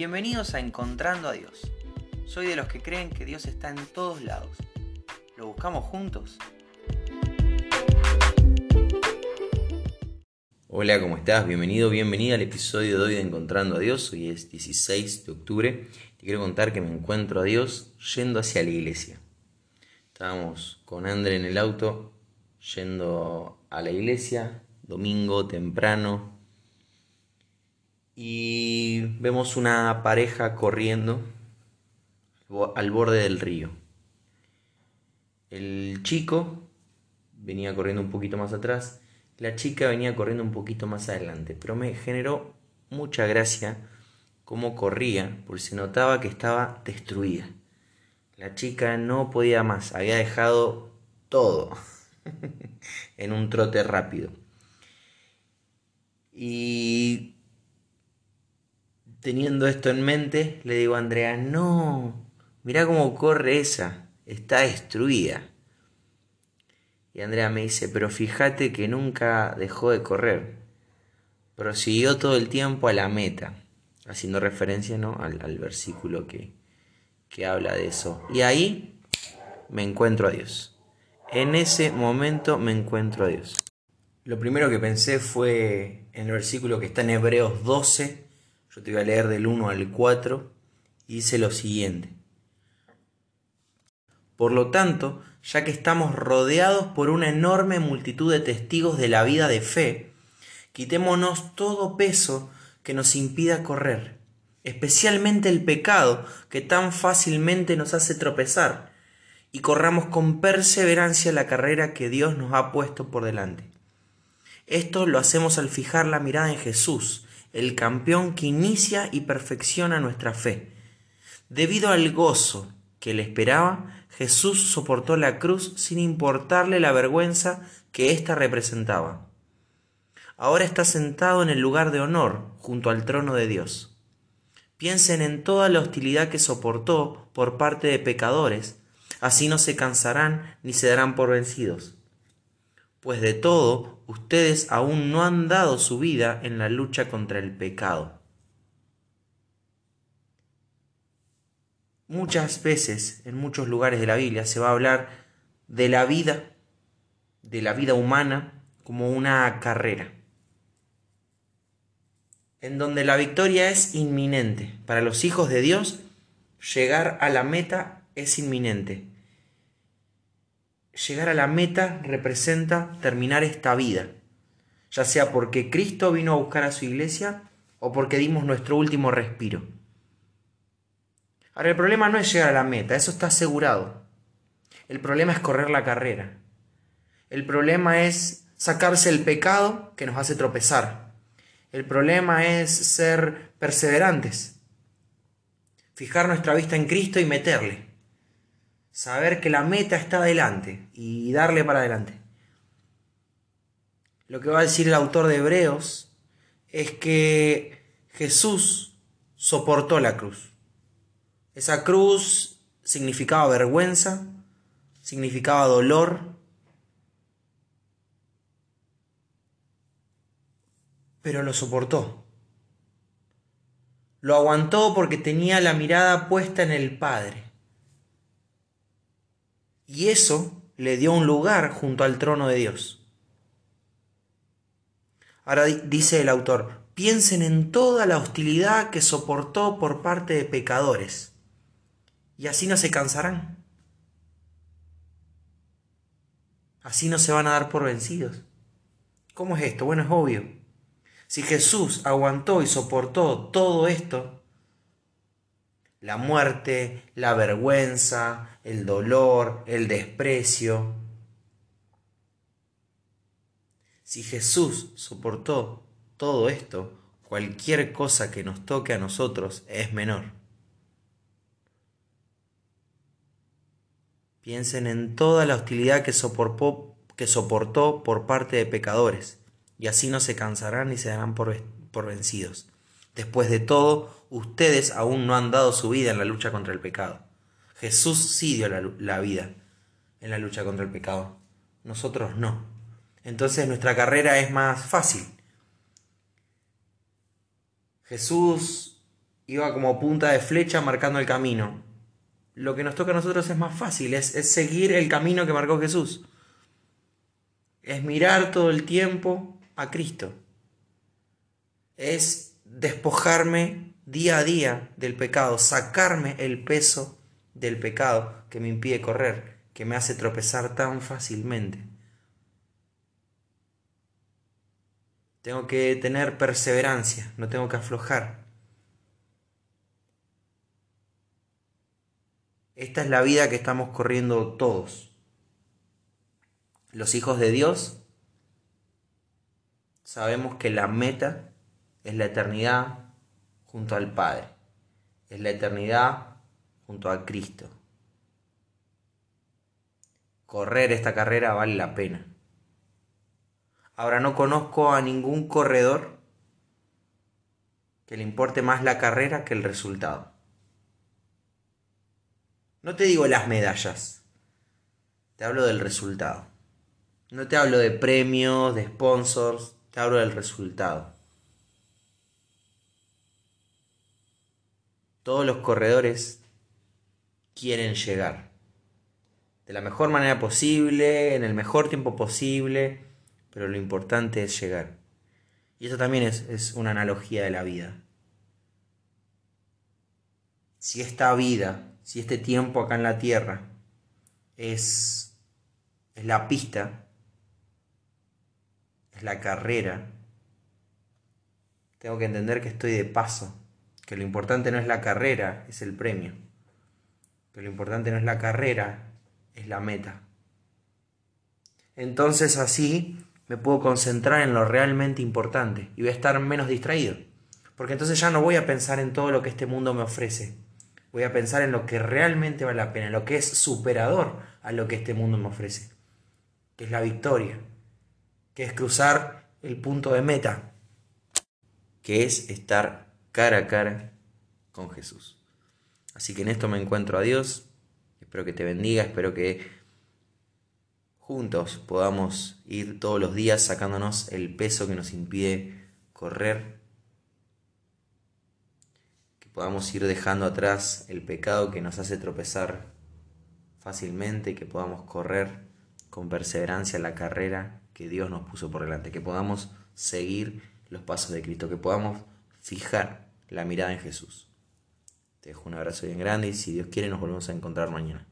Bienvenidos a Encontrando a Dios. Soy de los que creen que Dios está en todos lados. ¿Lo buscamos juntos? Hola, ¿cómo estás? Bienvenido, bienvenida al episodio de hoy de Encontrando a Dios. Hoy es 16 de octubre. Te quiero contar que me encuentro a Dios yendo hacia la iglesia. Estábamos con André en el auto yendo a la iglesia, domingo temprano, y vemos una pareja corriendo al borde del río. El chico venía corriendo un poquito más atrás, la chica venía corriendo un poquito más adelante, pero me generó mucha gracia cómo corría, porque se notaba que estaba destruida. La chica no podía más, había dejado todo en un trote rápido. Y teniendo esto en mente, le digo a Andrea, no, mira cómo corre esa, está destruida. Y Andrea me dice, pero fíjate que nunca dejó de correr, prosiguió todo el tiempo a la meta, haciendo referencia ¿no? al, al versículo que, que habla de eso. Y ahí me encuentro a Dios. En ese momento me encuentro a Dios. Lo primero que pensé fue en el versículo que está en Hebreos 12, yo te voy a leer del 1 al 4 y dice lo siguiente. Por lo tanto, ya que estamos rodeados por una enorme multitud de testigos de la vida de fe, quitémonos todo peso que nos impida correr, especialmente el pecado que tan fácilmente nos hace tropezar, y corramos con perseverancia la carrera que Dios nos ha puesto por delante. Esto lo hacemos al fijar la mirada en Jesús, el campeón que inicia y perfecciona nuestra fe. Debido al gozo que le esperaba, Jesús soportó la cruz sin importarle la vergüenza que ésta representaba. Ahora está sentado en el lugar de honor junto al trono de Dios. Piensen en toda la hostilidad que soportó por parte de pecadores, así no se cansarán ni se darán por vencidos pues de todo ustedes aún no han dado su vida en la lucha contra el pecado. Muchas veces, en muchos lugares de la Biblia, se va a hablar de la vida, de la vida humana, como una carrera, en donde la victoria es inminente. Para los hijos de Dios, llegar a la meta es inminente llegar a la meta representa terminar esta vida, ya sea porque Cristo vino a buscar a su iglesia o porque dimos nuestro último respiro. Ahora, el problema no es llegar a la meta, eso está asegurado. El problema es correr la carrera. El problema es sacarse el pecado que nos hace tropezar. El problema es ser perseverantes. Fijar nuestra vista en Cristo y meterle saber que la meta está adelante y darle para adelante. Lo que va a decir el autor de Hebreos es que Jesús soportó la cruz. Esa cruz significaba vergüenza, significaba dolor, pero lo soportó. Lo aguantó porque tenía la mirada puesta en el Padre. Y eso le dio un lugar junto al trono de Dios. Ahora dice el autor, piensen en toda la hostilidad que soportó por parte de pecadores, y así no se cansarán. Así no se van a dar por vencidos. ¿Cómo es esto? Bueno, es obvio. Si Jesús aguantó y soportó todo esto, la muerte, la vergüenza, el dolor, el desprecio. Si Jesús soportó todo esto, cualquier cosa que nos toque a nosotros es menor. Piensen en toda la hostilidad que soportó, que soportó por parte de pecadores, y así no se cansarán ni se darán por, por vencidos. Después de todo, ustedes aún no han dado su vida en la lucha contra el pecado. Jesús sí dio la, vida en la lucha contra el pecado. Nosotros no. Entonces nuestra carrera es más fácil. Jesús iba como punta de flecha marcando el camino. Lo que nos toca a nosotros es más fácil, es, es seguir el camino que marcó Jesús. Es mirar todo el tiempo a Cristo. Es despojarme día a día del pecado, sacarme el peso del pecado que me impide correr, que me hace tropezar tan fácilmente. Tengo que tener perseverancia, no tengo que aflojar. Esta es la vida que estamos corriendo todos. Los hijos de Dios sabemos que la meta es la eternidad junto al Padre, es la eternidad junto a Cristo. Correr esta carrera vale la pena. Ahora no conozco a ningún corredor que le importe más la carrera que el resultado. No te digo las medallas, te hablo del resultado. No te hablo de premios, de sponsors, te hablo del resultado. Todos los corredores quieren llegar de la mejor manera posible, en el mejor tiempo posible, pero lo importante es llegar. Y eso también es, una analogía de la vida. Si esta vida, si este tiempo acá en la tierra es, es la pista, es la carrera, tengo que entender que estoy de paso, que lo importante no es la carrera, es el premio, que lo importante no es la carrera, es la meta. Entonces así me puedo concentrar en lo realmente importante y voy a estar menos distraído. Porque entonces ya no voy a pensar en todo lo que este mundo me ofrece. Voy a pensar en lo que realmente vale la pena, en lo que es superador a lo que este mundo me ofrece. Que es la victoria. Que es cruzar el punto de meta. Que es estar cara a cara con Jesús. Así que en esto me encuentro a Dios. Espero que te bendiga, espero que juntos podamos ir todos los días sacándonos el peso que nos impide correr, que podamos ir dejando atrás el pecado que nos hace tropezar fácilmente, que podamos correr con perseverancia la carrera que Dios nos puso por delante, que podamos seguir los pasos de Cristo, que podamos fijar la mirada en Jesús. Te dejo un abrazo bien grande y si Dios quiere nos volvemos a encontrar mañana.